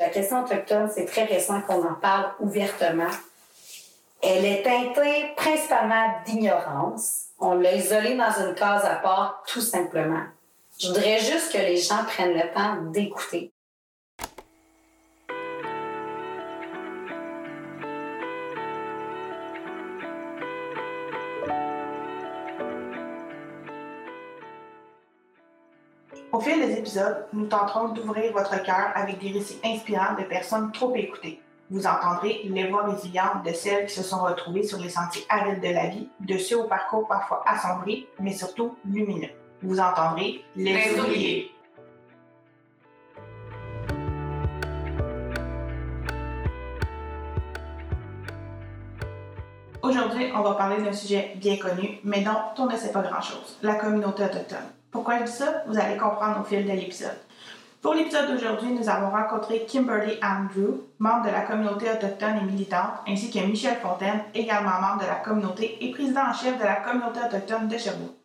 La question autochtone, c'est très récent qu'on en parle ouvertement. Elle est teintée principalement d'ignorance. On l'a isolée dans une case à part, tout simplement. Je voudrais juste que les gens prennent le temps d'écouter. Au fil des épisodes, nous tenterons d'ouvrir votre cœur avec des récits inspirants de personnes trop écoutées. Vous entendrez les voix résilientes de celles qui se sont retrouvées sur les sentiers arides de la vie, de ceux au parcours parfois assombri, mais surtout lumineux. Vous entendrez les, Les oubliés. Aujourd'hui, on va parler d'un sujet bien connu, mais dont on ne sait pas grand-chose, la communauté autochtone. Pourquoi je dis ça? Vous allez comprendre au fil de l'épisode. Pour l'épisode d'aujourd'hui, nous avons rencontré Kimberly Andrew, membre de la communauté autochtone et militante, ainsi que Michel Fontaine, également membre de la communauté et président en chef de la communauté autochtone de Sherbrooke.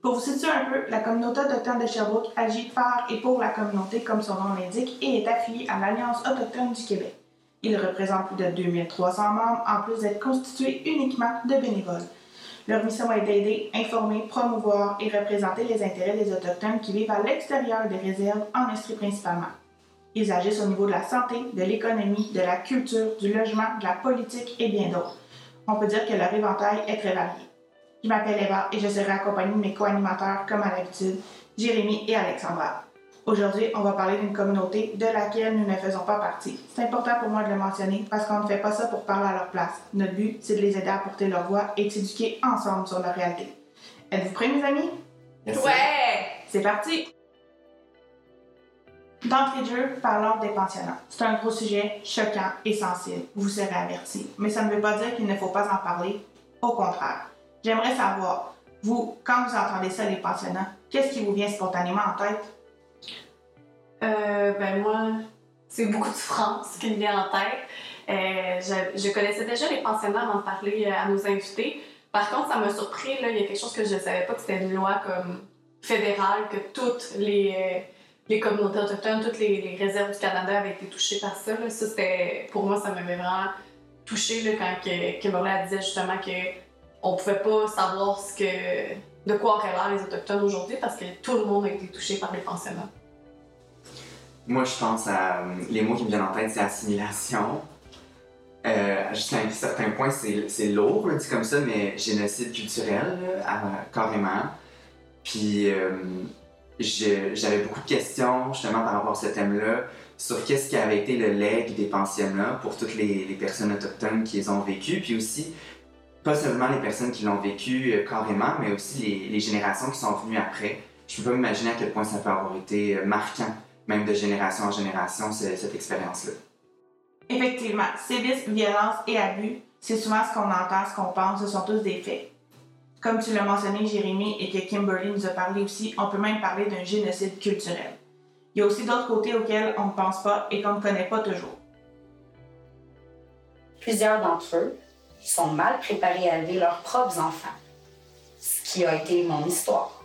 Pour vous situer un peu, la communauté autochtone de Sherbrooke agit par et pour la communauté comme son nom l'indique et est affiliée à l'Alliance autochtone du Québec. Il représente plus de 2300 membres, en plus d'être constitué uniquement de bénévoles. Leur mission est d'aider, informer, promouvoir et représenter les intérêts des Autochtones qui vivent à l'extérieur des réserves en Estrie principalement. Ils agissent au niveau de la santé, de l'économie, de la culture, du logement, de la politique et bien d'autres. On peut dire que leur éventail est très varié. Je m'appelle Eva et je serai accompagnée de mes co-animateurs comme à l'habitude, Jérémy et Alexandra. Aujourd'hui, on va parler d'une communauté de laquelle nous ne faisons pas partie. C'est important pour moi de le mentionner parce qu'on ne fait pas ça pour parler à leur place. Notre but, c'est de les aider à porter leur voix et de s'éduquer ensemble sur leur réalité. Êtes-vous prêts, mes amis? Ouais! C'est parti! D'entrée de jeu, parlons des pensionnats. C'est un gros sujet choquant et sensible, vous serez avertis. Mais ça ne veut pas dire qu'il ne faut pas en parler. Au contraire. J'aimerais savoir, vous, quand vous entendez ça, les pensionnats, qu'est-ce qui vous vient spontanément en tête? Euh, ben moi, c'est beaucoup de France qui me vient en tête. Euh, je, connaissais déjà les pensionnats avant de parler euh, à nos invités. Par contre, ça m'a surpris, il y a quelque chose que je ne savais pas que c'était une loi comme fédérale, que toutes les, les communautés autochtones, toutes les, réserves du Canada avaient été touchées par ça. Ça, c'était, pour moi, ça m'avait vraiment touché là, quand que, disait justement que on pouvait pas savoir de quoi auraient l'air les Autochtones aujourd'hui parce que tout le monde a été touché par les pensionnats. Moi, je pense à. euh, Les mots qui me viennent en tête, c'est assimilation. Euh, Jusqu'à un certain point, c'est lourd, dit comme ça, mais génocide culturel, carrément. Puis, euh, j'avais beaucoup de questions, justement, par rapport à ce thème-là, sur qu'est-ce qui avait été le leg des pensionnats pour toutes les, personnes autochtones qui les ont vécues, puis aussi, pas seulement les personnes qui l'ont vécu euh, carrément, mais aussi les, les générations qui sont venues après. Je peux pas m'imaginer à quel point ça peut avoir été marquant même de génération en génération, cette expérience-là. Effectivement, sévices, violence et abus, c'est souvent ce qu'on entend, ce qu'on pense, ce sont tous des faits. Comme tu l'as mentionné, Jérémy, et que Kimberly nous a parlé aussi, on peut même parler d'un génocide culturel. Il y a aussi d'autres côtés auxquels on ne pense pas et qu'on ne connaît pas toujours. Plusieurs d'entre eux sont mal préparés à élever leurs propres enfants, ce qui a été mon histoire.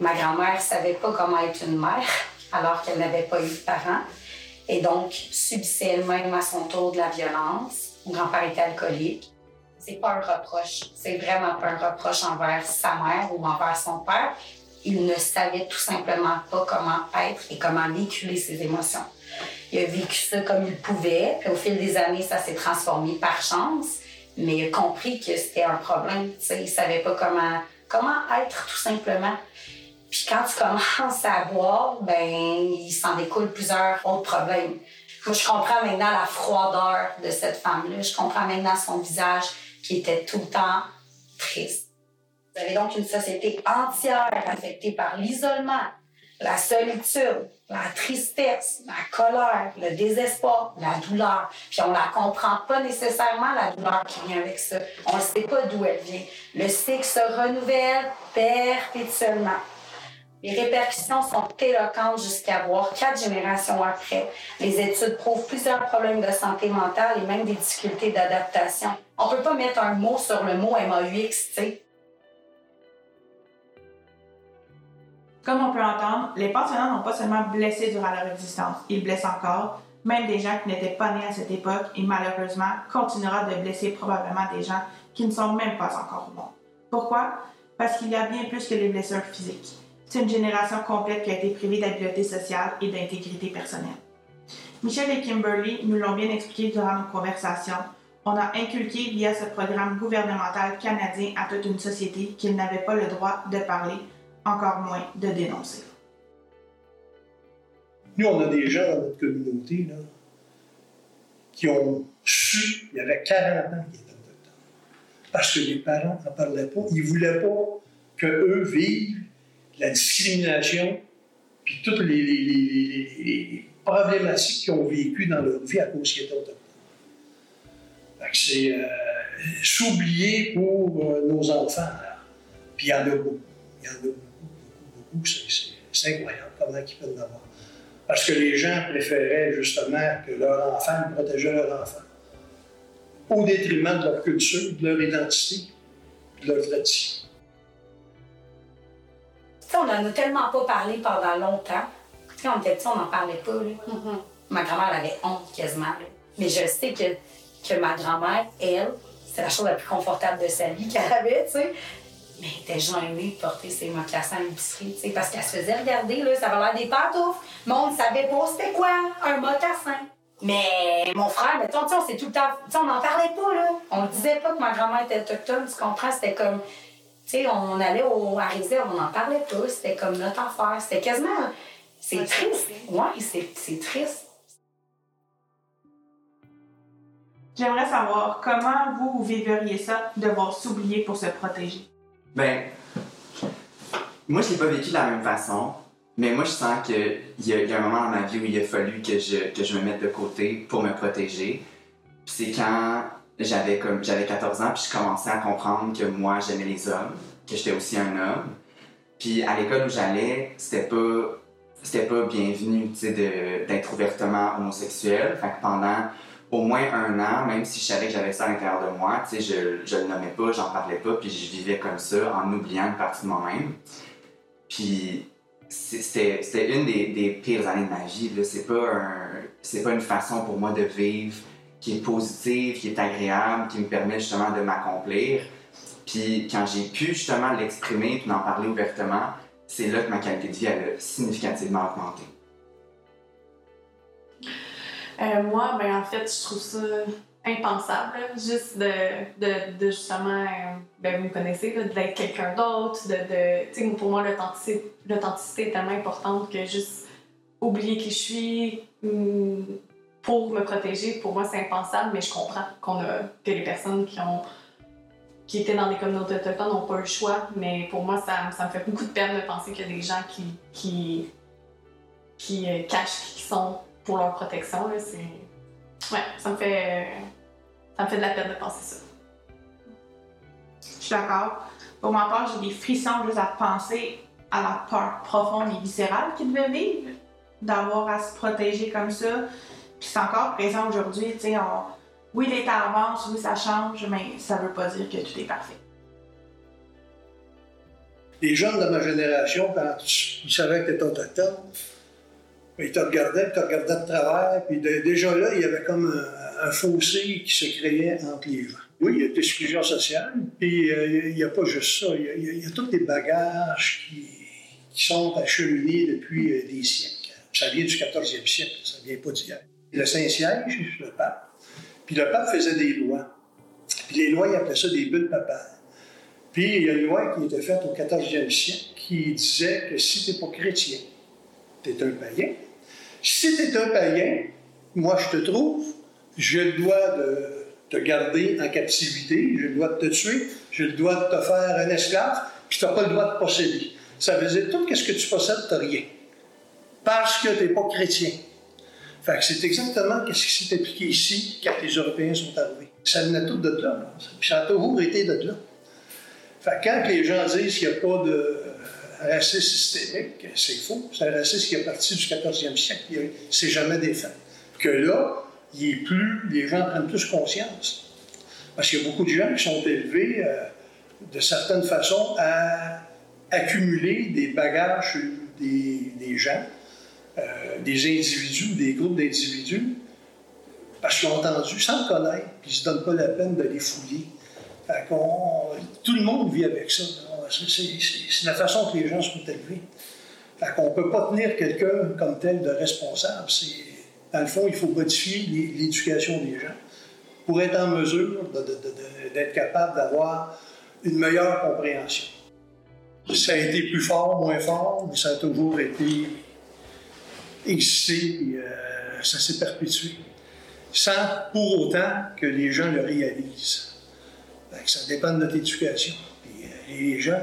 Ma grand-mère savait pas comment être une mère alors qu'elle n'avait pas eu de parents et donc subissait elle-même à son tour de la violence. Mon grand-père était alcoolique. C'est pas un reproche, c'est vraiment pas un reproche envers sa mère ou envers son père. Il ne savait tout simplement pas comment être et comment véhiculer ses émotions. Il a vécu ça comme il pouvait, puis au fil des années, ça s'est transformé par chance, mais il a compris que c'était un problème. Tu sais, il savait pas comment, comment être tout simplement. Puis quand tu commences à boire, ben, il s'en découle plusieurs autres problèmes. Moi, je comprends maintenant la froideur de cette femme-là. Je comprends maintenant son visage qui était tout le temps triste. Vous avez donc une société entière affectée par l'isolement, la solitude, la tristesse, la colère, le désespoir, la douleur. Puis on la comprend pas nécessairement, la douleur qui vient avec ça. On ne sait pas d'où elle vient. Le cycle se renouvelle perpétuellement. Les répercussions sont éloquentes jusqu'à voir quatre générations après. Les études prouvent plusieurs problèmes de santé mentale et même des difficultés d'adaptation. On peut pas mettre un mot sur le mot MAUX, tu sais. Comme on peut entendre, les pensionnats n'ont pas seulement blessé durant leur existence, ils blessent encore, même des gens qui n'étaient pas nés à cette époque et malheureusement continuera de blesser probablement des gens qui ne sont même pas encore au monde. Pourquoi? Parce qu'il y a bien plus que les blessures physiques. C'est une génération complète qui a été privée d'habileté sociale et d'intégrité personnelle. Michel et Kimberly nous l'ont bien expliqué durant nos conversations. On a inculqué via ce programme gouvernemental canadien à toute une société qu'ils n'avaient pas le droit de parler, encore moins de dénoncer. Nous, on a des gens dans notre communauté là, qui ont su, il y avait 40 ans qu'ils étaient autochtones. Parce que les parents n'en parlaient pas. Ils ne voulaient pas qu'eux vivent la discrimination puis toutes les, problématiques qu'ils ont vécues dans leur vie à cause qu'ils étaient autochtones. C'est euh, s'oublier pour euh, nos enfants. Puis il y en a beaucoup. Il y en a beaucoup, beaucoup, beaucoup. C'est incroyable comment ils peuvent en avoir. Parce que les gens préféraient justement que leur enfant protégeait leur enfant. Au détriment de leur culture, de leur identité, de leur tradition. On n'en a tellement pas parlé pendant longtemps. Quand on était petit, on n'en parlait pas. Mm-hmm. Ma grand-mère avait honte quasiment. Mais je sais que, que ma grand-mère, elle, c'est la chose la plus confortable de sa vie qu'elle avait, tu sais. Mais elle était gênée de porter ses mocassins à l'épicerie, tu sais, parce qu'elle se faisait regarder, là, ça avait l'air des pantoufles. Mais on ne savait pas c'était quoi, un mocassin. Mais mon frère, mettons, on c'est tout le temps, on n'en parlait pas, là. On disait pas que ma grand-mère était autochtone, tu comprends? C'était comme, sais, on allait au, à réserve, on n'en parlait pas, c'était comme notre affaire. C'était quasiment, c'est triste. Oui, c'est triste. J'aimerais savoir comment vous, vous vivriez ça, devoir s'oublier pour se protéger. Ben, moi, je l'ai pas vécu de la même façon, mais moi, je sens qu'il y, y, a un moment dans ma vie où il a fallu que je, que je me mette de côté pour me protéger. c'est quand j'avais comme j'avais 14 ans, puis je commençais à comprendre que moi, j'aimais les hommes, que j'étais aussi un homme. Puis à l'école où j'allais, c'était pas c'était pas bienvenu, d'être ouvertement homosexuel. Fait pendant au moins un an, même si je savais que j'avais ça à l'intérieur de moi, tu sais, je, je le nommais pas, j'en parlais pas, puis je vivais comme ça en oubliant une partie de moi-même. Puis c'était une des, pires années de ma vie. C'est pas, un, pas une façon pour moi de vivre qui est positive, qui est agréable, qui me permet justement de m'accomplir. Puis quand j'ai pu justement l'exprimer puis d'en parler ouvertement, c'est là que ma qualité de vie a significativement augmenté. Euh, moi, ben, en fait, je trouve ça impensable, juste de, de, de justement, euh, ben, vous me connaissez, d'être quelqu'un d'autre, de, de pour moi, l'authenticité est tellement importante que juste oublier qui je suis mm, pour me protéger, pour moi, c'est impensable, mais je comprends qu'on a, que les personnes qui ont qui étaient dans des communautés autochtones n'ont pas le choix, mais pour moi, ça, me fait beaucoup de peine de penser qu'il y a des gens qui, qui, qui euh, cachent qui sont pour leur protection. Ouais, ça me fait. Ça me fait de la peine de penser ça. Je suis d'accord. Pour ma part, j'ai des frissons juste à penser à la peur profonde et viscérale qu'ils devaient vivre, d'avoir à se protéger comme ça. Puis c'est encore présent aujourd'hui, sais, oui, l'État avance, oui, ça change, mais ça veut pas dire que tout est parfait. Les jeunes de ma génération, quand ils savaient que tu étais autochtone, il te regardait, il te regardait de travers, puis déjà là, il y avait comme un, fossé qui se créait entre les gens. Oui, il y a l'exclusion sociale, puis euh, il n'y a pas juste ça. Il y a, tous des bagages qui, sont acheminés depuis euh, des siècles. Ça vient du 14e siècle, ça vient pas d'hier. Le Saint-Siège, le pape, puis le pape faisait des lois. Puis les lois, il appelait ça des bulles papales. Puis il y a une loi qui était faite au 14e siècle qui disait que si tu n'es pas chrétien, tu es un païen, si tu es un païen, moi je te trouve, je dois de te garder en captivité, je dois te tuer, je dois te faire un esclave, puis tu n'as pas le droit de posséder. Ça veut dire tout ce que tu possèdes, tu n'as rien. Parce que tu n'es pas chrétien. Fait que c'est exactement ce qui s'est appliqué ici quand les Européens sont arrivés. Ça venait tout de là. Ça a toujours été de là. Fait que quand les gens disent qu'il n'y a pas de racisme systémique, c'est faux. C'est un racisme qui est parti du 14e siècle, c'est jamais défait. Que là, il est plus, les gens prennent plus conscience. Parce qu'il y a beaucoup de gens qui sont élevés euh, de certaines façons à accumuler des bagages des gens, euh, des individus, des groupes d'individus, parce qu'ils ont entendu sans le connaître, puis ils ne se donnent pas la peine de les fouiller. tout le monde vit avec ça. C'est la façon que les gens sont élevés. On ne peut pas tenir quelqu'un comme tel de responsable. Dans le fond, il faut modifier l'éducation des gens pour être en mesure d'être capable d'avoir une meilleure compréhension. Ça a été plus fort, moins fort, mais ça a toujours été et, euh, ça s'est perpétué, sans pour autant que les gens le réalisent. ça dépend de notre éducation. Euh, les gens,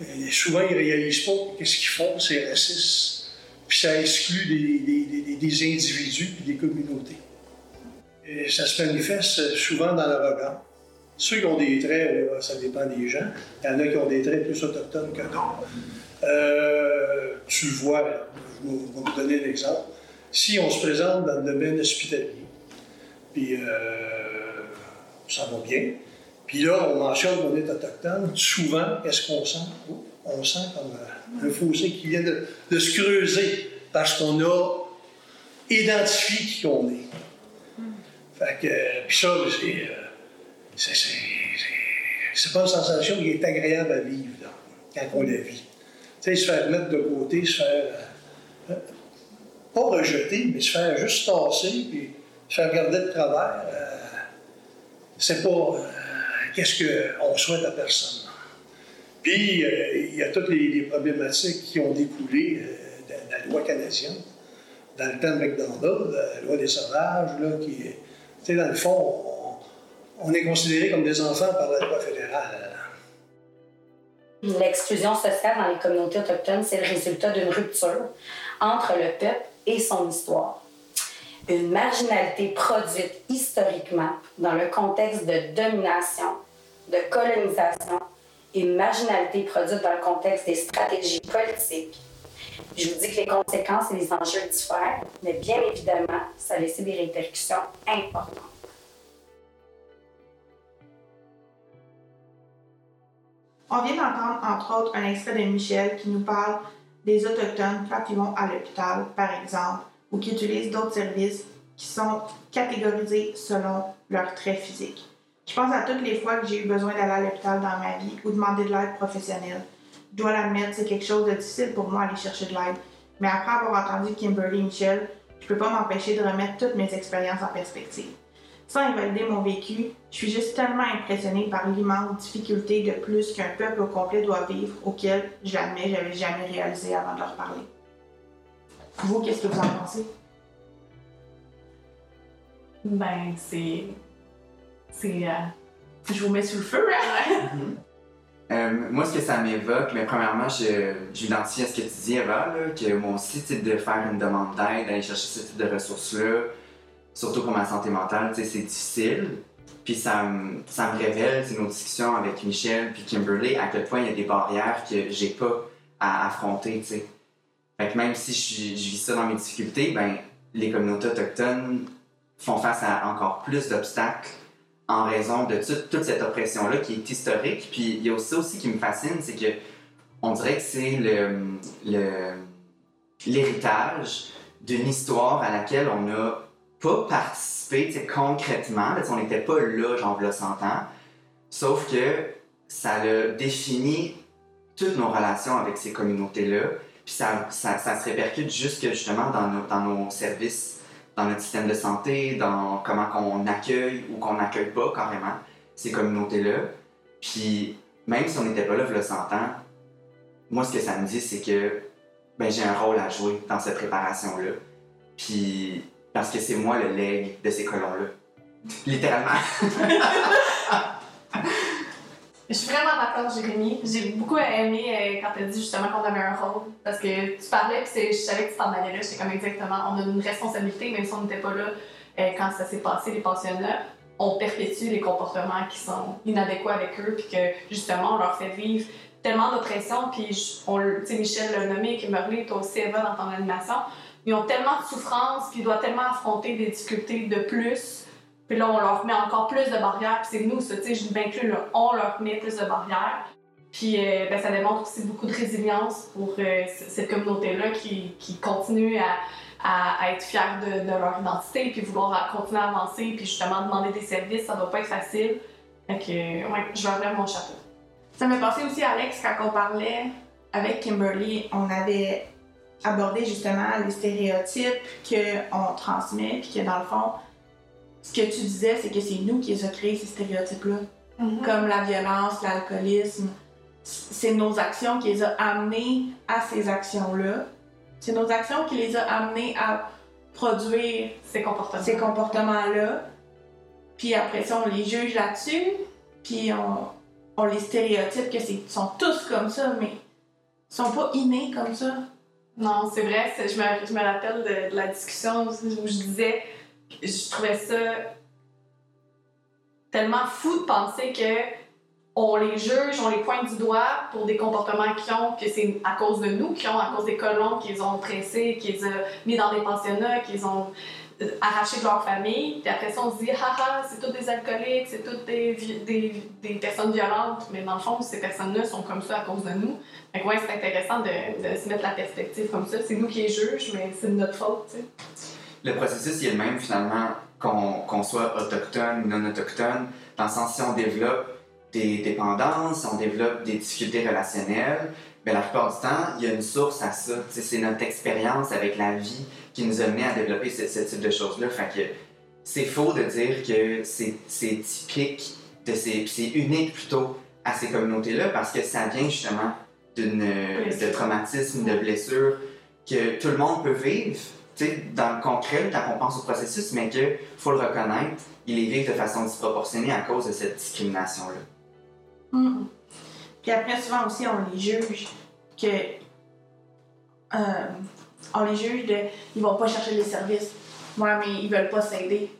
euh, souvent, ils ne réalisent pas qu'est-ce qu'ils font, c'est raciste. Puis ça exclut des, individus et des communautés. Ça se manifeste souvent dans le regard. Ceux qui ont des traits, ça dépend des gens. Il y en a qui ont des traits plus autochtones que d'autres. Tu vois, vais vous donner un exemple. Si on se présente dans le domaine hospitalier, puis euh, ça va bien, puis là, on mentionne qu'on est autochtone, souvent, qu'est-ce qu'on sent? On sent comme un fossé qui vient de, se creuser parce qu'on a identifié qui on est. Fait que, puis ça, c'est, c'est, pas une sensation qui est agréable à vivre quand on la vit. Tu sais, se faire mettre de côté, se faire. Euh, rejeter, mais se faire juste tasser, puis se faire garder de travers, euh, c'est pas euh, qu'est-ce qu'on souhaite à personne. Puis, il y a toutes les, problématiques qui ont découlé de, la loi canadienne. Dans le temps de McDonald, la loi des sauvages, là, qui, tu sais, dans le fond, on, on est considéré comme des enfants par la loi fédérale. L'exclusion sociale dans les communautés autochtones, c'est le résultat d'une rupture entre le peuple son histoire. Une marginalité produite historiquement dans le contexte de domination, de colonisation, une marginalité produite dans le contexte des stratégies politiques. Je vous dis que les conséquences et les enjeux diffèrent, mais bien évidemment, ça a des répercussions importantes. On vient d'entendre, entre autres, un extrait de Michel qui nous parle des Autochtones quand ils vont à l'hôpital, par exemple, ou qui utilisent d'autres services qui sont catégorisés selon leurs traits physiques. Je pense à toutes les fois que j'ai eu besoin d'aller à l'hôpital dans ma vie ou demander de l'aide professionnelle. Je dois l'admettre, c'est quelque chose de difficile pour moi aller chercher de l'aide. Mais après avoir entendu Kimberly et Michel, je ne peux pas m'empêcher de remettre toutes mes expériences en perspective. Sans invalider mon vécu, je suis juste tellement impressionnée par l'immense difficulté de plus qu'un peuple au complet doit vivre, auquel, j'admets, j'avais jamais réalisé avant de leur parler. Vous, qu'est-ce que vous en pensez? Ben, c'est. C'est. Euh, je vous mets sur le feu, hein? Euh, moi, ce que ça m'évoque, mais premièrement, je, j'identifie à ce que tu dis, Eva, que moi aussi, de faire une demande d'aide, d'aller chercher ce type de ressources-là, surtout pour ma santé mentale, c'est difficile. Puis ça, ça me révèle, nos discussions avec Michel puis Kimberly, à quel point il y a des barrières que j'ai pas à affronter. Fait que même si je, vis ça dans mes difficultés, ben les communautés autochtones font face à encore plus d'obstacles en raison de toute cette oppression-là qui est historique. Puis il y a ça aussi qui me fascine, c'est que on dirait que c'est le, l'héritage d'une histoire à laquelle on a pas participé concrètement. on n'était pas là, genre, le 100 ans. Sauf que ça a défini toutes nos relations avec ces communautés-là. Puis ça, ça, ça, se répercute jusque justement dans nos, dans nos services, dans notre système de santé, dans comment on accueille ou qu'on n'accueille pas carrément ces communautés-là. Puis même si on n'était pas là le 100 ans, moi ce que ça me dit, c'est que ben, j'ai un rôle à jouer dans cette préparation-là. Puis parce que c'est moi le leg de ces colons-là. Littéralement. Je suis vraiment d'accord, Jérémy. J'ai beaucoup aimé euh, quand tu as dit justement qu'on avait un rôle. Parce que tu parlais, puis je savais que tu t'en allais là. J'étais comme exactement, on a une responsabilité, même si on n'était pas là euh, quand ça s'est passé, les pensionnats. On perpétue les comportements qui sont inadéquats avec eux, puis que justement, on leur fait vivre tellement d'oppression. Puis, on, Michel l'a nommé, Kimberly, toi aussi, Eva, dans ton animation ils ont tellement de souffrance, puis ils doivent tellement affronter des difficultés de plus. Puis là, on leur met encore plus de barrières, puis c'est nous, ça, tu sais, je m'inclus, là, on leur met plus de barrières. Puis euh, ben, ça démontre aussi beaucoup de résilience pour euh, cette communauté-là qui, qui continue à, à, à être fière de, de leur identité, puis vouloir à- continuer à avancer, puis justement demander des services, ça doit pas être facile. Fait que, euh, ouais, je leur lève mon chapeau. Ça m'est passé aussi, Alex, quand on parlait avec Kimberly, on avait abordé justement les stéréotypes qu'on transmet, puis que dans le fond, ce que tu disais, c'est que c'est nous qui les a créés, ces stéréotypes-là. Comme la violence, l'alcoolisme. C'est nos actions qui les a amenés à ces actions-là. C'est nos actions qui les a amenés à produire Ces comportements. ces comportements-là. Puis après ça, on les juge là-dessus. Puis on, on les stéréotype que c'est sont tous comme ça, mais ils sont pas innés comme ça. Non, c'est vrai. Je me, je me rappelle de, de la discussion où je disais, je trouvais ça tellement fou de penser que on les juge, on les pointe du doigt pour des comportements qu'ils ont, que c'est à cause de nous qu'ils ont, à cause des colons qu'ils ont pressés, qu'ils ont mis dans des pensionnats, qu'ils ont euh, arraché de leur famille. Puis après ça, on se dit, haha, c'est tous des alcooliques, c'est toutes des, des, des personnes violentes. Mais dans le fond, ces personnes-là sont comme ça à cause de nous. Fait que ouais, c'est intéressant de, de se mettre la perspective comme ça. C'est nous qui les juges, mais c'est notre faute, tu. Le processus il est le même finalement qu'on qu'on soit autochtone ou non autochtone, dans le sens si on développe des dépendances, on développe des difficultés relationnelles, mais la plupart du temps, il y a une source à ça. C'est notre expérience avec la vie qui nous a mené à développer ce, ce type de choses-là. Fait que c'est faux de dire que c'est typique, de ces, c'est unique plutôt à ces communautés-là parce que ça vient justement d'une de traumatisme, de blessures que tout le monde peut vivre, dans le concret, quand on pense au processus, mais qu'il faut le reconnaître, ils les vivent de façon disproportionnée à cause de cette discrimination-là. Puis après, souvent aussi, on les juge que. euh, on les juge. Ils vont pas chercher les services. Ouais, mais ils veulent pas s'aider.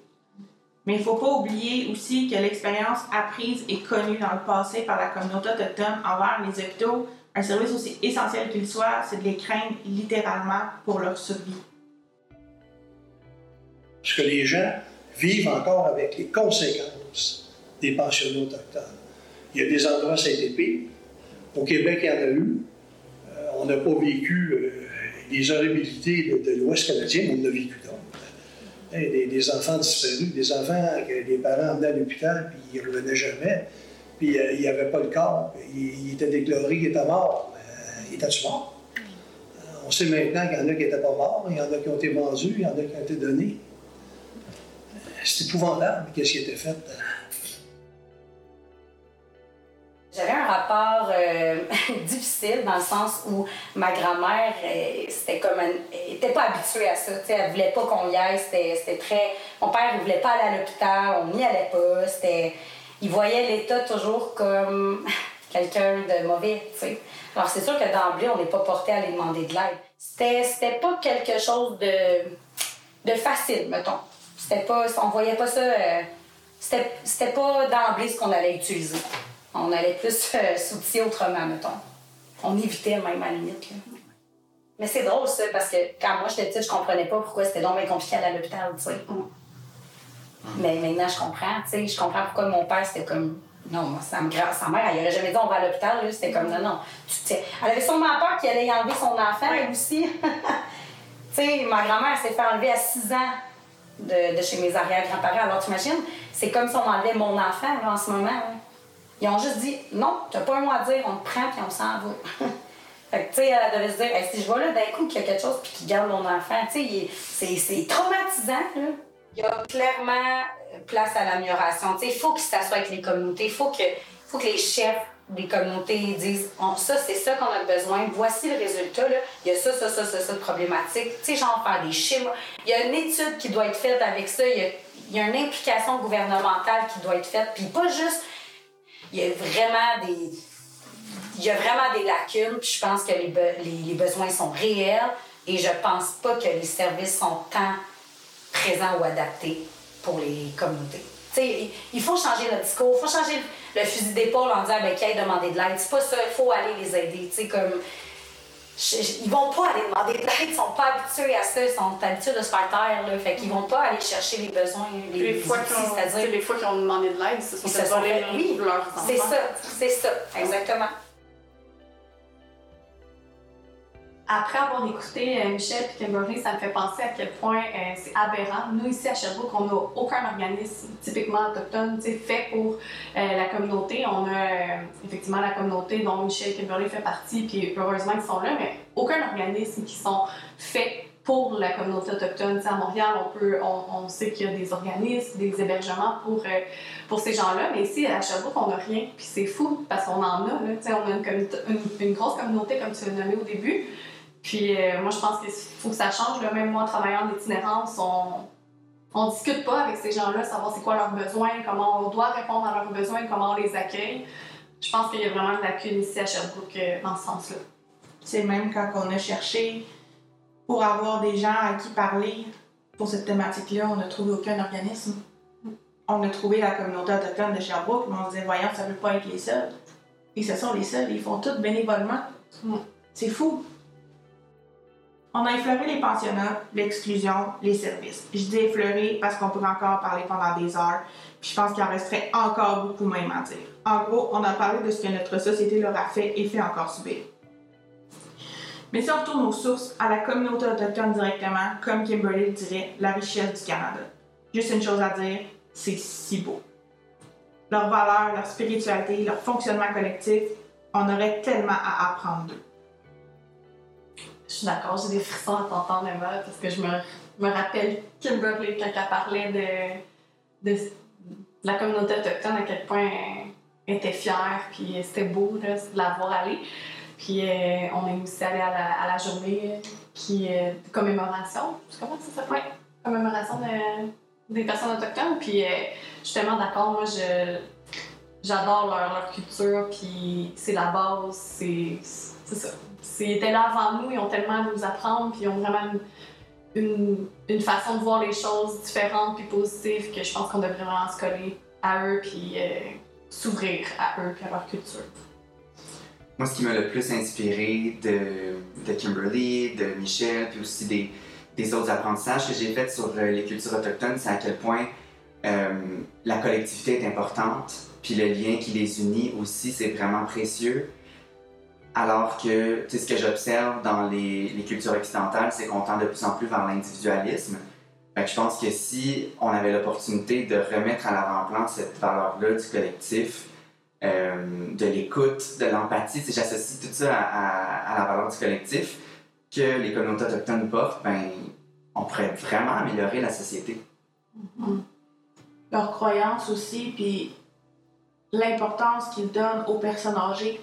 Mais il faut pas oublier aussi que l'expérience apprise et connue dans le passé par la communauté autochtone envers les hôpitaux, un service aussi essentiel qu'il soit, c'est de les craindre littéralement pour leur survie. Parce que les gens vivent encore avec les conséquences des pensionnats autochtones. Il y a des endroits, ça. Au Québec, il y en a eu. Euh, on n'a pas vécu euh, les horribilités de, de l'Ouest canadien, mais on a vécu d'autres. Hein, Des, enfants disparus, des enfants que les parents emmenaient à l'hôpital, puis ils ne revenaient jamais. Puis euh, il n'y avait pas le corps. Il, il était déclaré qu'il était mort. Il était mort? On sait maintenant qu'il y en a qui n'étaient pas morts, il y en a qui ont été vendus, il y en a qui ont été donnés. C'est épouvantable, qu'est-ce qui été fait. J'avais un rapport euh, difficile dans le sens où ma grand-mère, euh, comme était pas habituée à ça. tu sais, Elle voulait pas qu'on y aille. C'était très. Mon père, il voulait pas aller à l'hôpital. On n'y allait pas. C'était. Il voyait l'État toujours comme quelqu'un de mauvais. Alors c'est sûr que d'emblée, on n'est pas porté à aller demander de l'aide. C'était pas quelque chose de facile, mettons. C'était pas. On voyait pas ça. euh, c'était pas d'emblée ce qu'on allait utiliser. On allait plus euh, s'outiller autrement, mettons. On évitait même à la limite. là. Mais c'est drôle ça, parce que quand moi j'étais petite, je comprenais pas pourquoi c'était donc bien compliqué à l'hôpital, tu sais. Mais maintenant je comprends, tu sais, je comprends pourquoi mon père c'était comme. Non, moi, ça me Sa mère, elle aurait jamais dit on va à l'hôpital, là. C'était comme non, non. Tu Elle avait sûrement peur qu'il allait y enlever son enfant, elle aussi. tu sais, ma grand-mère s'est fait enlever à 6 ans de, de chez mes arrière-grands-parents. Alors, t'imagines, c'est comme si on enlevait mon enfant là, en ce moment. là. Ils ont juste dit non, t'as pas un mot à dire, on te prend puis on s'en va. fait que, tu sais, elle devait se dire, si je vois là d'un coup qu'il y a quelque chose puis qu'il garde mon enfant, tu sais, c'est, traumatisant, là. Il y a clairement euh, place à l'amélioration. Tu sais, il faut qu'ils s'assoient avec les communautés, il faut que, faut que les chefs des communautés disent ça, c'est ça qu'on a besoin, voici le résultat, là. il y a ça, ça, ça, ça, ça de problématique. Tu sais, genre faire des schémas. Il y a une étude qui doit être faite avec ça, il y a, il y a une implication gouvernementale qui doit être faite, puis pas juste il y a vraiment des y a vraiment des lacunes puis je pense que les, be- les, besoins sont réels et je pense pas que les services sont tant présents ou adaptés pour les communautés. Tu sais, il- faut changer notre discours, il faut changer le fusil d'épaule en disant ben, qui aille demander de l'aide. C'est pas ça, il faut aller les aider. Tu sais, comme, je- ils vont pas aller demander de l'aide, ils sont pas habitués à ça, ils sont habitués de se faire taire. Là, fait qu'ils vont pas aller chercher les besoins, les, Les fois c'est-à-dire sais, les fois qu'ils ont demandé de l'aide, se sont ils fait se sont fait- oui, leurs enfants. c'est ça, c'est ça, exactement. Après avoir écouté euh, Michel et Kimberly, ça me fait penser à quel point euh, c'est aberrant. Nous, ici à Sherbrooke, on n'a aucun organisme typiquement autochtone fait pour euh, la communauté. On a effectivement la communauté dont Michel et Kimberly fait partie, puis heureusement qu'ils sont là, mais aucun organisme qui sont faits pour la communauté autochtone. à Montréal, on, peut, on, sait qu'il y a des organismes, des hébergements pour, pour ces gens-là, mais ici, à Sherbrooke, on n'a rien. Puis c'est fou parce qu'on en a. Là, on a une, une, une, grosse communauté, comme tu l'as nommé au début. Puis euh, moi, je pense qu'il faut que ça change. Là. Même moi, travaillant en itinérance, on ne discute pas avec ces gens-là, savoir c'est quoi leurs besoins, comment on doit répondre à leurs besoins, comment on les accueille. Je pense qu'il y a vraiment une lacune ici à Sherbrooke euh, dans ce sens-là. C'est même quand on a cherché pour avoir des gens à qui parler pour cette thématique-là, on n'a trouvé aucun organisme. On a trouvé la communauté autochtone de Sherbrooke, mais on se disait, voyons, ça ne peut pas être les seuls. Et ce sont les seuls, ils font tout bénévolement. C'est fou. On a effleuré les pensionnats, l'exclusion, les services. Je dis effleuré parce qu'on pourrait encore parler pendant des heures, puis je pense qu'il en resterait encore beaucoup même à dire. En gros, on a parlé de ce que notre société leur a fait et fait encore subir. Mais si on retourne aux sources, à la communauté autochtone directement, comme Kimberly le dirait, la richesse du Canada. Juste une chose à dire, c'est si beau. Leurs valeurs, leur spiritualité, leur fonctionnement collectif, on aurait tellement à apprendre d'eux. Je suis d'accord, j'ai des frissons à t'entendre, Emma, parce que je me, me rappelle Kimberly quand elle parlait de, de, la communauté autochtone, à quel point elle était fière, puis c'était beau de la voir aller. Puis euh, on est aussi allé à la, à la journée qui est de commémoration. Comment ça s'appelle? Commémoration de, des personnes autochtones. Puis euh, je suis tellement d'accord, moi, je, j'adore leur, leur culture, puis c'est la base, c'est, ça ils étaient là avant nous, ils ont tellement à nous apprendre, puis ils ont vraiment une, une, façon de voir les choses différente puis positive que je pense qu'on devrait vraiment se coller à eux puis euh, s'ouvrir à eux puis à leur culture. Moi, ce qui m'a le plus inspiré de, de Kimberly, de Michel, puis aussi des, des autres apprentissages que j'ai faits sur euh, les cultures autochtones, c'est à quel point euh, la collectivité est importante, puis le lien qui les unit aussi, c'est vraiment précieux. Alors que ce que j'observe dans les, cultures occidentales, c'est qu'on tend de plus en plus vers l'individualisme. je pense que si on avait l'opportunité de remettre à l'avant-plan cette valeur-là du collectif, euh, de l'écoute, de l'empathie, si j'associe tout ça à, la valeur du collectif que les communautés autochtones portent, ben, on pourrait vraiment améliorer la société. Mm-hmm. Leur croyance aussi, puis l'importance qu'ils donnent aux personnes âgées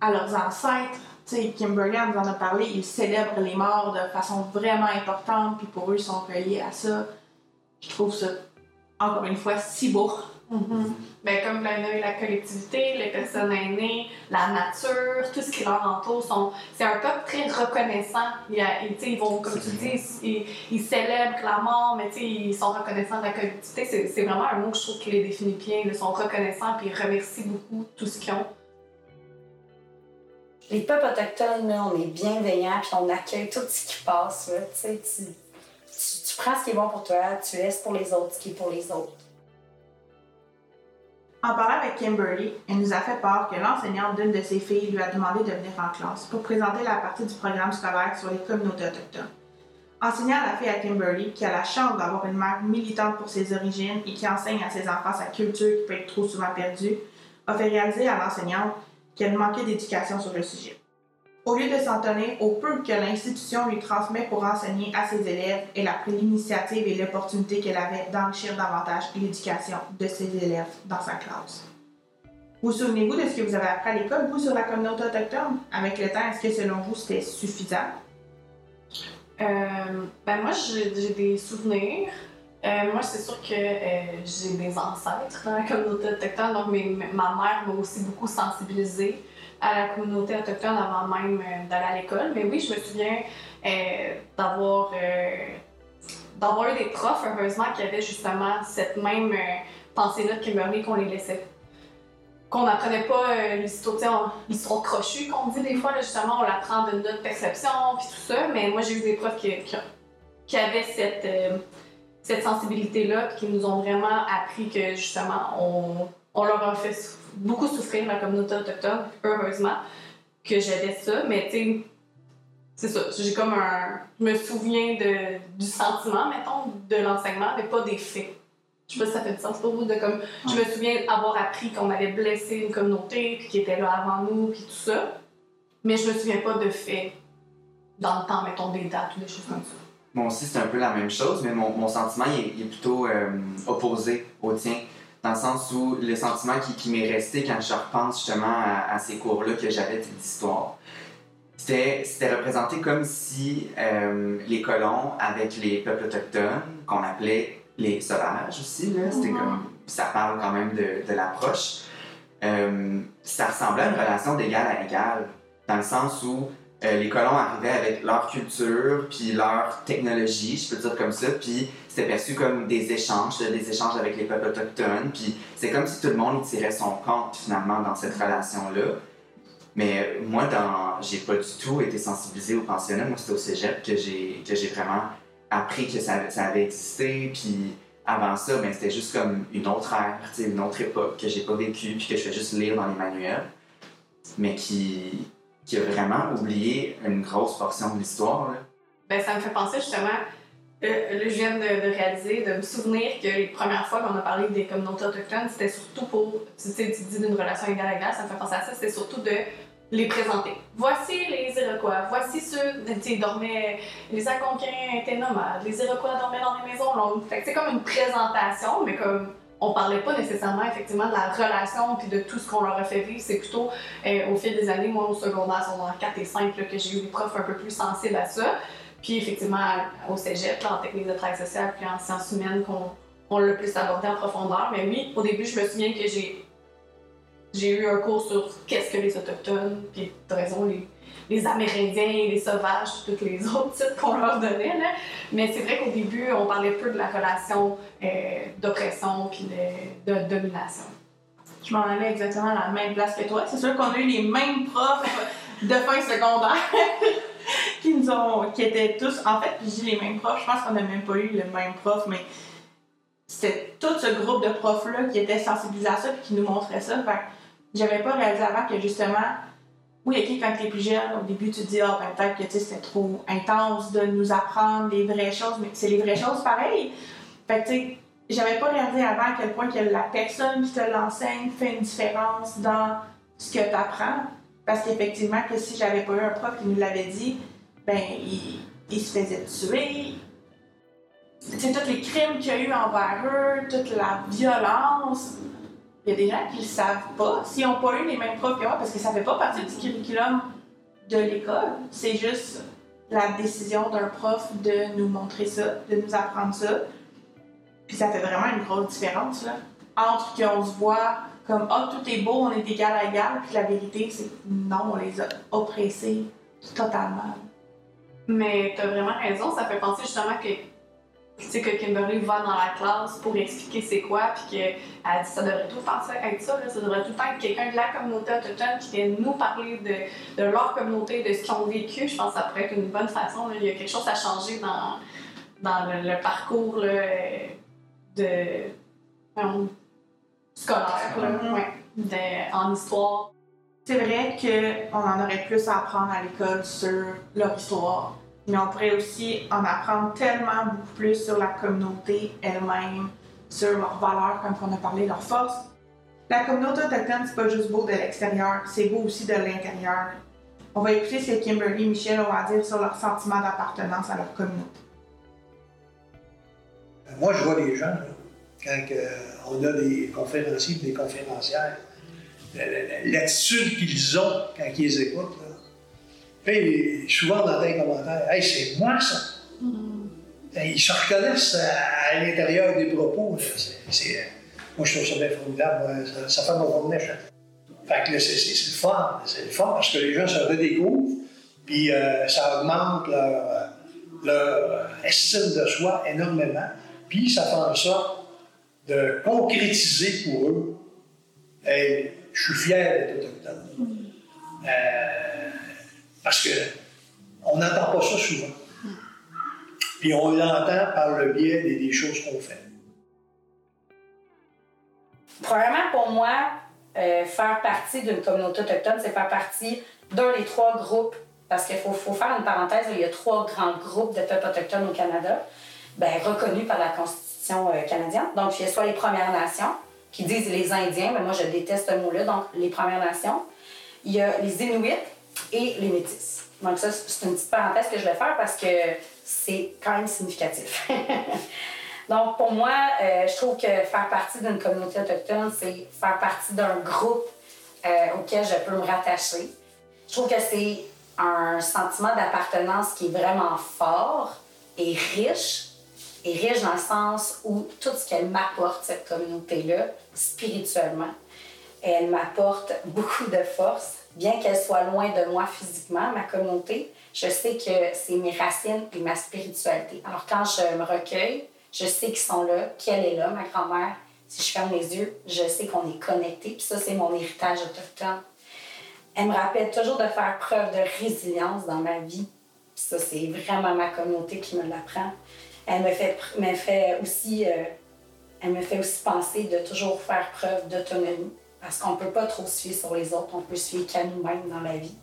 à leurs ancêtres. sais, Kimberly nous en a parlé, ils célèbrent les morts de façon vraiment importante, puis pour eux, ils sont reliés à ça. Je trouve ça, encore une fois, si beau. Mm-hmm. ben, comme la collectivité, les personnes aînées, la nature, tout ce qui leur entoure, sont... c'est un peuple très reconnaissant. Il ils vont, comme tu dis, ils, ils, célèbrent la mort, mais ils sont reconnaissants de la collectivité. C'est vraiment un mot que je trouve qui les définit bien. Ils sont reconnaissants et ils remercient beaucoup tout ce qu'ils ont les peuples autochtones, on est bienveillants, puis on accueille tout ce qui passe. tu, tu, prends ce qui est bon pour toi, tu laisses pour les autres ce qui est pour les autres. En parlant avec Kimberly, elle nous a fait part que l'enseignante d'une de ses filles lui a demandé de venir en classe pour présenter la partie du programme scolaire sur les communautés autochtones. Enseignant la fille à Kimberly, qui a la chance d'avoir une mère militante pour ses origines et qui enseigne à ses enfants sa culture qui peut être trop souvent perdue, a fait réaliser à l'enseignante qu'elle manquait d'éducation sur le sujet. Au lieu de s'en tenir au peu que l'institution lui transmet pour enseigner à ses élèves, elle a pris l'initiative et l'opportunité qu'elle avait d'enrichir davantage l'éducation de ses élèves dans sa classe. Vous souvenez-vous de ce que vous avez appris à l'école, vous, sur la communauté autochtone? Avec le temps, est-ce que selon vous, c'était suffisant? Euh, ben moi, j'ai des souvenirs. Euh, moi, c'est sûr que euh, j'ai des ancêtres dans la communauté autochtone, donc ma mère m'a aussi beaucoup sensibilisée à la communauté autochtone avant même euh, d'aller à l'école. Mais oui, je me souviens d'avoir d'avoir eu des profs, heureusement, qui avaient justement cette même pensée-là de Kimberly qu'on les laissait. Qu'on n'apprenait pas l'histoire, l'histoire crochue qu'on dit des fois, justement, on l'apprend de notre perception, puis tout ça. Mais moi, j'ai eu des profs qui, avaient cette cette sensibilité-là, qui nous ont vraiment appris que justement, on, on leur a fait beaucoup souffrir, la communauté autochtone, heureusement que j'avais ça, mais tu sais, c'est ça. J'ai comme un. Je me souviens de, du sentiment, mettons, de l'enseignement, mais pas des faits. Je sais pas si ça fait du sens pour vous. De comme, Je me souviens avoir appris qu'on avait blessé une communauté, puis qu'ils étaient là avant nous, puis tout ça. Mais je me souviens pas de faits dans le temps, mettons, des dates ou des choses comme ça. Moi aussi, c'est un peu la même chose, mais mon, mon sentiment il est, il est plutôt euh, opposé au tien. Dans le sens où le sentiment qui, qui m'est resté quand je repense justement à, à ces cours-là que j'avais d'histoire, c'était c'était représenté comme si euh, les colons, avec les peuples autochtones, qu'on appelait les sauvages aussi, là, c'était comme. Ça parle quand même de, de l'approche. Euh, ça ressemblait à une relation d'égal à égal, dans le sens où euh, les colons arrivaient avec leur culture, puis leur technologie, je peux dire comme ça, puis c'était perçu comme des échanges, des échanges avec les peuples autochtones, puis c'est comme si tout le monde tirait son compte finalement dans cette relation-là. Mais moi, dans, j'ai pas du tout été sensibilisé au pensionnat. Moi, c'était au cégep que j'ai, que j'ai vraiment appris que ça, ça avait existé, puis avant ça, ben, c'était juste comme une autre ère, une autre époque que j'ai pas vécue, puis que je fais juste lire dans les manuels, mais qui, qui a vraiment oublié une grosse portion de l'histoire. Ben, ça me fait penser justement, euh, là, je viens de, réaliser, de me souvenir que les premières fois qu'on a parlé des communautés autochtones, c'était surtout pour, tu sais, tu dis d'une relation égale à égale, ça me fait penser à ça, c'était surtout de les présenter. Voici les Iroquois, voici ceux, tu dormaient, les Algonquins étaient nomades, les Iroquois dormaient dans des maisons longues. Fait que c'est comme une présentation, mais comme on parlait pas nécessairement effectivement de la relation puis de tout ce qu'on leur a fait vivre, c'est plutôt euh, au fil des années, moi au secondaire, secondaire 4 et 5, là, que j'ai eu des profs un peu plus sensibles à ça. Puis effectivement, au cégep, en technique de travail social, puis en sciences humaines, qu'on on l'a plus abordé en profondeur. Mais oui, au début, je me souviens que j'ai eu un cours sur qu'est-ce que les Autochtones, puis t'as raison, les, les Amérindiens, les Sauvages, tous les autres titres qu'on leur donnait. Là. Mais c'est vrai qu'au début, on parlait peu de la relation euh, d'oppression puis de, domination. Je m'en allais exactement à la même place que toi. C'est sûr qu'on a eu les mêmes profs de fin secondaire qui nous ont, qui étaient tous, en fait, je dis les mêmes profs, je pense qu'on n'a même pas eu le même prof, mais c'était tout ce groupe de profs-là qui était sensibilisés à ça et qui nous montrait ça. Fait j'avais pas réalisé avant que justement, oui, ok, quand t'es plus jeune, au début tu te dis, ah, ben, peut-être que tu c'était trop intense de nous apprendre les vraies choses, mais c'est les vraies choses pareil. Fait tu j'avais pas réalisé avant à quel point que la personne qui te l'enseigne fait une différence dans ce que tu apprends. Parce qu'effectivement, que si j'avais pas eu un prof qui nous l'avait dit, ben, il, il se faisait tuer. Tu tous les crimes qu'il y a eu envers eux, toute la violence. Il y a des gens qui le savent pas, s'ils n'ont pas eu les mêmes profs que moi, parce que ça fait pas partie du curriculum de l'école. C'est juste la décision d'un prof de nous montrer ça, de nous apprendre ça. Puis ça fait vraiment une grosse différence, là. Entre qu'on se voit comme, ah, tout est beau, on est égal à égal, puis la vérité, c'est non, on les a oppressés totalement. Mais t'as vraiment raison, ça fait penser justement que, sais, que Kimberly va dans la classe pour expliquer c'est quoi, puis qu'elle dit ça devrait tout le temps ça- être ça, là, ça devrait tout le temps être quelqu'un de la communauté autochtone qui vient nous parler de, de leur communauté, de ce qu'ils ont vécu. Je pense que ça pourrait être une bonne façon. là. Il y a quelque chose à changer dans, dans le, le parcours là, de, scolaire, là, Mhm. ouais, de- en histoire. C'est vrai qu'on en aurait plus à apprendre à l'école sur leur histoire, mais on pourrait aussi en apprendre tellement beaucoup plus sur la communauté elle-même, sur leurs valeurs, comme on a parlé, leurs forces. La communauté autochtone, c'est pas juste beau de l'extérieur, c'est beau aussi de l'intérieur. On va écouter ce que Kimberly et Michel ont à dire sur leur sentiment d'appartenance à leur communauté. Moi, je vois les gens, quand euh, on a des conférenciers des conférencières, la- la- l'attitude qu'ils ont quand ils écoutent. Puis, souvent, on entend un commentaire Hey, c'est moi ça! Ben, Ils se reconnaissent à, à l'intérieur des propos. C'est- moi, je trouve ça bien formidable. moi. Ça, ça fait mon journée. Fait que là, c'est le fun. C'est le fun parce que les gens se redécouvrent, puis euh, ça augmente leur, leur estime de soi énormément. Puis ça fait en sorte de concrétiser pour eux Hey, je suis fier d'être autochtone. Euh, parce que on n'entend pas ça souvent. Puis on l'entend par le biais des, choses qu'on fait. Probablement pour moi, euh, faire partie d'une communauté autochtone, c'est faire partie d'un des trois groupes Parce qu'il faut, faire une parenthèse, il y a trois grands groupes de peuples autochtones au Canada, ben, reconnus par la Constitution euh, canadienne. Donc, il y a soit les Premières Nations, qui disent les Indiens, mais moi je déteste ce mot-là, donc les Premières Nations. Il y a les Inuits et les Métis. Donc, ça, c'est une petite parenthèse que je vais faire parce que c'est quand même significatif. Donc, pour moi, euh, je trouve que faire partie d'une communauté autochtone, c'est faire partie d'un groupe euh, auquel je peux me rattacher. Je trouve que c'est un sentiment d'appartenance qui est vraiment fort et riche. Et riche dans le sens où tout ce qu'elle m'apporte, cette communauté-là, spirituellement, elle m'apporte beaucoup de force. Bien qu'elle soit loin de moi physiquement, ma communauté, je sais que c'est mes racines et ma spiritualité. Alors, quand je me recueille, je sais qu'ils sont là, qu'elle est là, ma grand-mère. Si je ferme les yeux, je sais qu'on est connectés. Puis ça, c'est mon héritage autochtone. Elle me rappelle toujours de faire preuve de résilience dans ma vie. Puis ça, c'est vraiment ma communauté qui me l'apprend. Elle me fait, me fait aussi, euh, elle me fait aussi penser de toujours faire preuve d'autonomie. Parce qu'on ne peut pas trop suivre sur les autres, on peut suivre qu'à nous-mêmes dans la vie.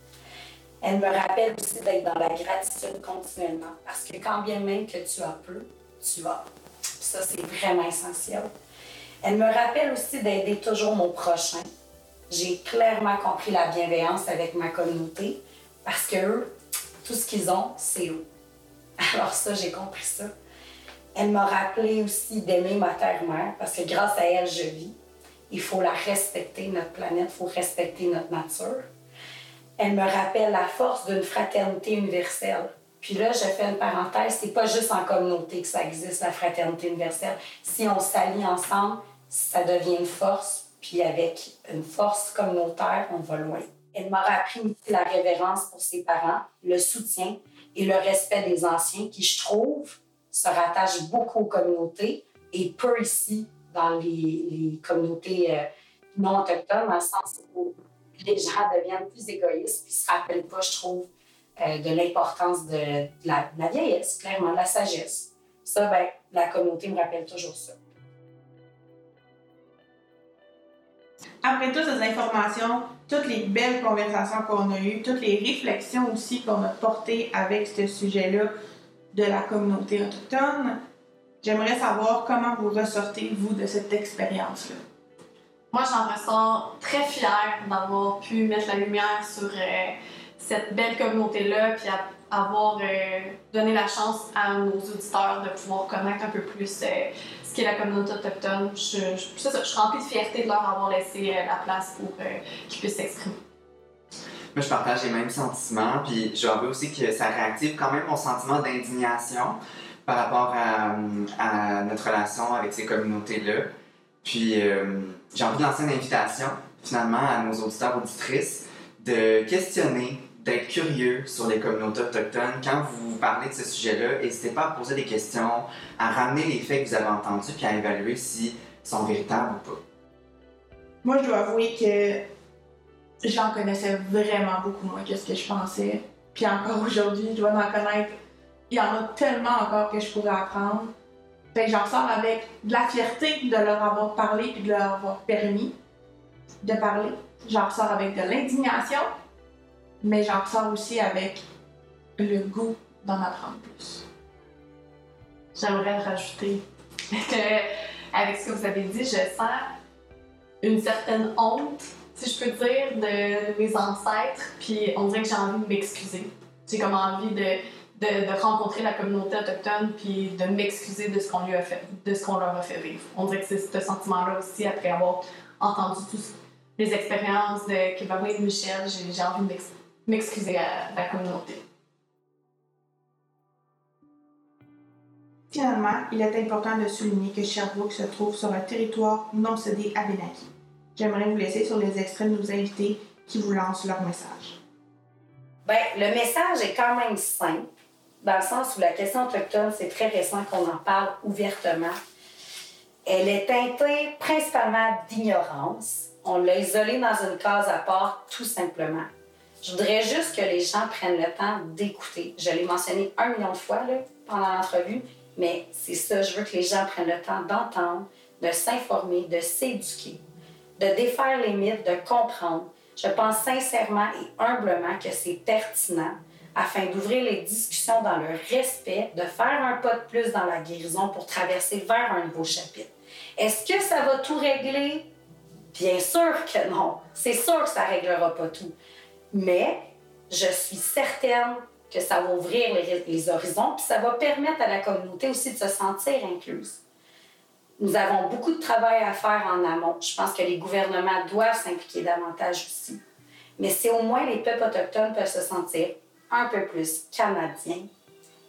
Elle me rappelle aussi d'être dans la gratitude continuellement. Parce que quand bien même que tu as peu, tu as. Ça, c'est vraiment essentiel. Elle me rappelle aussi d'aider toujours mon prochain. J'ai clairement compris la bienveillance avec ma communauté parce que eux, tout ce qu'ils ont, c'est eux. Alors ça, j'ai compris ça. Elle m'a rappelé aussi d'aimer ma terre-mère parce que grâce à elle, je vis. Il faut la respecter, notre planète, il faut respecter notre nature. Elle me rappelle la force d'une fraternité universelle. Puis là, je fais une parenthèse, c'est pas juste en communauté que ça existe, la fraternité universelle. Si on s'allie ensemble, ça devient une force, puis avec une force communautaire, on va loin. Elle m'a appris la révérence pour ses parents, le soutien et le respect des anciens, qui, je trouve, se rattachent beaucoup aux communautés et peu ici dans les, communautés euh, non autochtones, dans le sens où les gens deviennent plus égoïstes, puis se rappellent pas, je trouve, euh, de l'importance de, la, vieillesse, clairement, de la sagesse. Ça, ben, la communauté me rappelle toujours ça. Après toutes ces informations, toutes les belles conversations qu'on a eues, toutes les réflexions aussi qu'on a portées avec ce sujet-là de la communauté autochtone, j'aimerais savoir comment vous ressortez, vous, de cette expérience-là. Moi, j'en ressors très fière d'avoir pu mettre la lumière sur euh, cette belle communauté-là, puis avoir euh, donné la chance à nos auditeurs de pouvoir connaître un peu plus euh, ce qu'est la communauté autochtone. Je, je, ça, je suis remplie de fierté de leur avoir laissé euh, la place pour qu'ils puissent s'exprimer. Moi, je partage les mêmes sentiments, puis je veux aussi que ça réactive quand même mon sentiment d'indignation par rapport à, notre relation avec ces communautés-là. Puis, j'ai envie de lancer une invitation, finalement, à nos auditeurs auditrices de questionner d'être curieux sur les communautés autochtones. Quand vous parlez de ce sujet-là, n'hésitez pas à poser des questions, à ramener les faits que vous avez entendus, puis à évaluer s'ils sont véritables ou pas. Moi, je dois avouer que j'en connaissais vraiment beaucoup moins que ce que je pensais. Puis encore aujourd'hui, je dois en connaître. Il y en a tellement encore que je pourrais apprendre. Que j'en sors avec de la fierté de leur avoir parlé puis de leur avoir permis de parler. J'en ressors avec de l'indignation, mais j'en ressors aussi avec le goût d'en apprendre plus. J'aimerais rajouter que, avec ce que vous avez dit, je sens une certaine honte, si je peux dire, de mes ancêtres, puis on dirait que j'ai envie de m'excuser. J'ai comme envie de, de, rencontrer la communauté autochtone, puis de m'excuser de ce qu'on lui a fait, de ce qu'on leur a fait vivre. On dirait que c'est ce sentiment-là aussi, après avoir entendu tous les expériences de Kimberly et de Michel, j'ai envie de m'excuser à la communauté. Finalement, il est important de souligner que Sherbrooke se trouve sur un territoire non cédé à Benaki. J'aimerais vous laisser sur les extraits de nos invités qui vous lancent leur message. Bien, le message est quand même simple, dans le sens où la question autochtone, c'est très récent qu'on en parle ouvertement. Elle est teintée principalement d'ignorance. On l'a isolée dans une case à part, tout simplement. Je voudrais juste que les gens prennent le temps d'écouter. Je l'ai mentionné un million de fois là, pendant l'entrevue, mais c'est ça, je veux que les gens prennent le temps d'entendre, de s'informer, de s'éduquer, de défaire les mythes, de comprendre. Je pense sincèrement et humblement que c'est pertinent afin d'ouvrir les discussions dans le respect, de faire un pas de plus dans la guérison pour traverser vers un nouveau chapitre. Est-ce que ça va tout régler? Bien sûr que non. C'est sûr que ça ne réglera pas tout. Mais je suis certaine que ça va ouvrir les, horizons, puis ça va permettre à la communauté aussi de se sentir incluse. Nous avons beaucoup de travail à faire en amont. Je pense que les gouvernements doivent s'impliquer davantage aussi. Mais si au moins les peuples autochtones peuvent se sentir un peu plus canadiens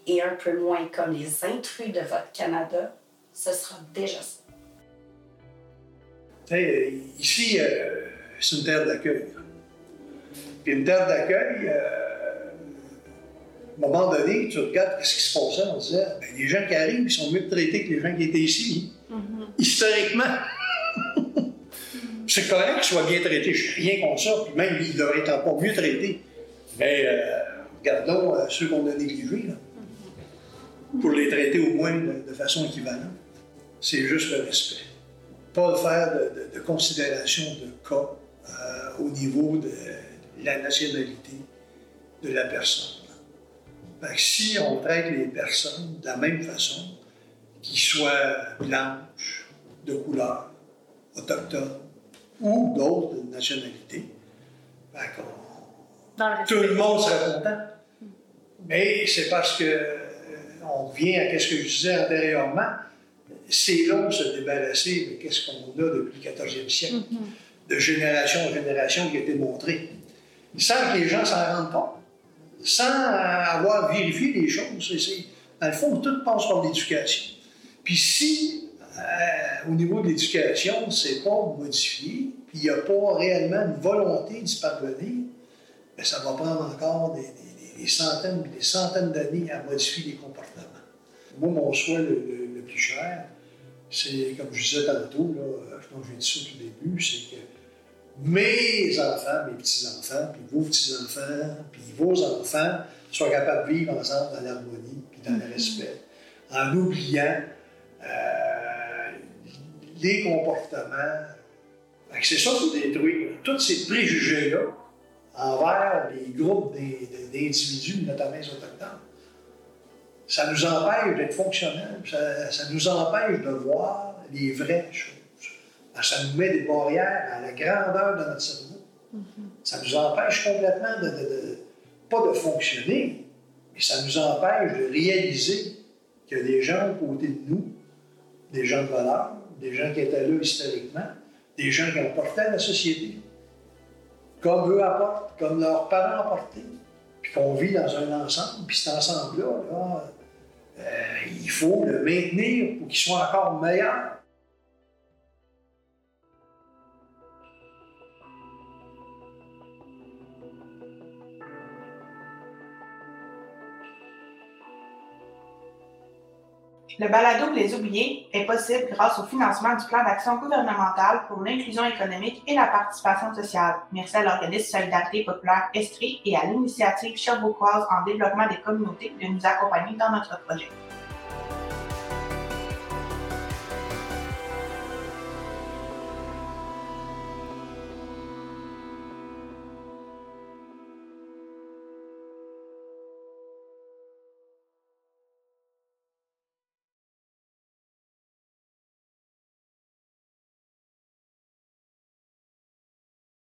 et un peu moins comme les intrus de votre Canada, ce sera déjà ça. Hey, ici, euh, c'est une terre d'accueil. Puis une terre d'accueil, euh, à un moment donné, tu regardes ce qui se passait, on disait, ben, les gens qui arrivent, ils sont mieux traités que les gens qui étaient ici. Historiquement. c'est correct qu'ils soient bien traités, je n'ai rien contre ça, puis même ils devraient être encore mieux traités. Mais euh, regardons euh, ceux qu'on a négligés, là, pour les traiter au moins de, de façon équivalente. C'est juste le respect. Pas faire de, de- de considération de cas euh, au niveau de la nationalité de la personne. Fait que si on traite les personnes de la même façon, qu'ils soient blanches, de couleur, autochtones ou d'autres nationalités, le tout le monde serait content. Mais c'est parce que euh, on revient à ce que je disais antérieurement. C'est long de se débarrasser de qu'est-ce qu'on a depuis le 14e siècle, de génération en génération qui a été montré, sans que les gens s'en rendent compte, sans avoir vérifié les choses. Dans le fond, tout passe par l'éducation. Puis si, euh, au niveau de l'éducation, c'est pas modifié, puis il n'y a pas réellement une volonté d'y parvenir, mais ça va prendre encore des, des- des- centaines et des centaines d'années à modifier les comportements. Moi, mon souhait le, le- le plus cher, c'est, comme je disais tantôt, là, je pense que j'ai dit ça au tout début, c'est que mes enfants, mes petits-enfants, puis vos petits-enfants, puis vos enfants soient capables de vivre ensemble dans l'harmonie, puis dans le respect, en oubliant euh, les comportements. C'est ça qui détruit tous ces préjugés-là envers les groupes d'individus, notamment les Autochtones. Ça nous empêche d'être fonctionnels, ça, ça nous empêche de voir les vraies choses. Ça nous met des barrières à la grandeur de notre cerveau. Ça nous empêche complètement de, de- de- pas de fonctionner, mais ça nous empêche de réaliser qu'il y a des gens aux côtés de nous, des gens de valeur, des gens qui étaient là historiquement, des gens qui ont porté à la société, comme eux apportent, comme leurs parents apportaient, puis qu'on vit dans un ensemble, puis cet ensemble-là, là, euh, il faut le maintenir pour qu'il soit encore meilleur. Le balado Les Oubliés est possible grâce au financement du plan d'action gouvernemental pour l'inclusion économique et la participation sociale. Merci à l'organisme Solidarité populaire Estrie et à l'initiative Sherbrookeoise en développement des communautés de nous accompagner dans notre projet.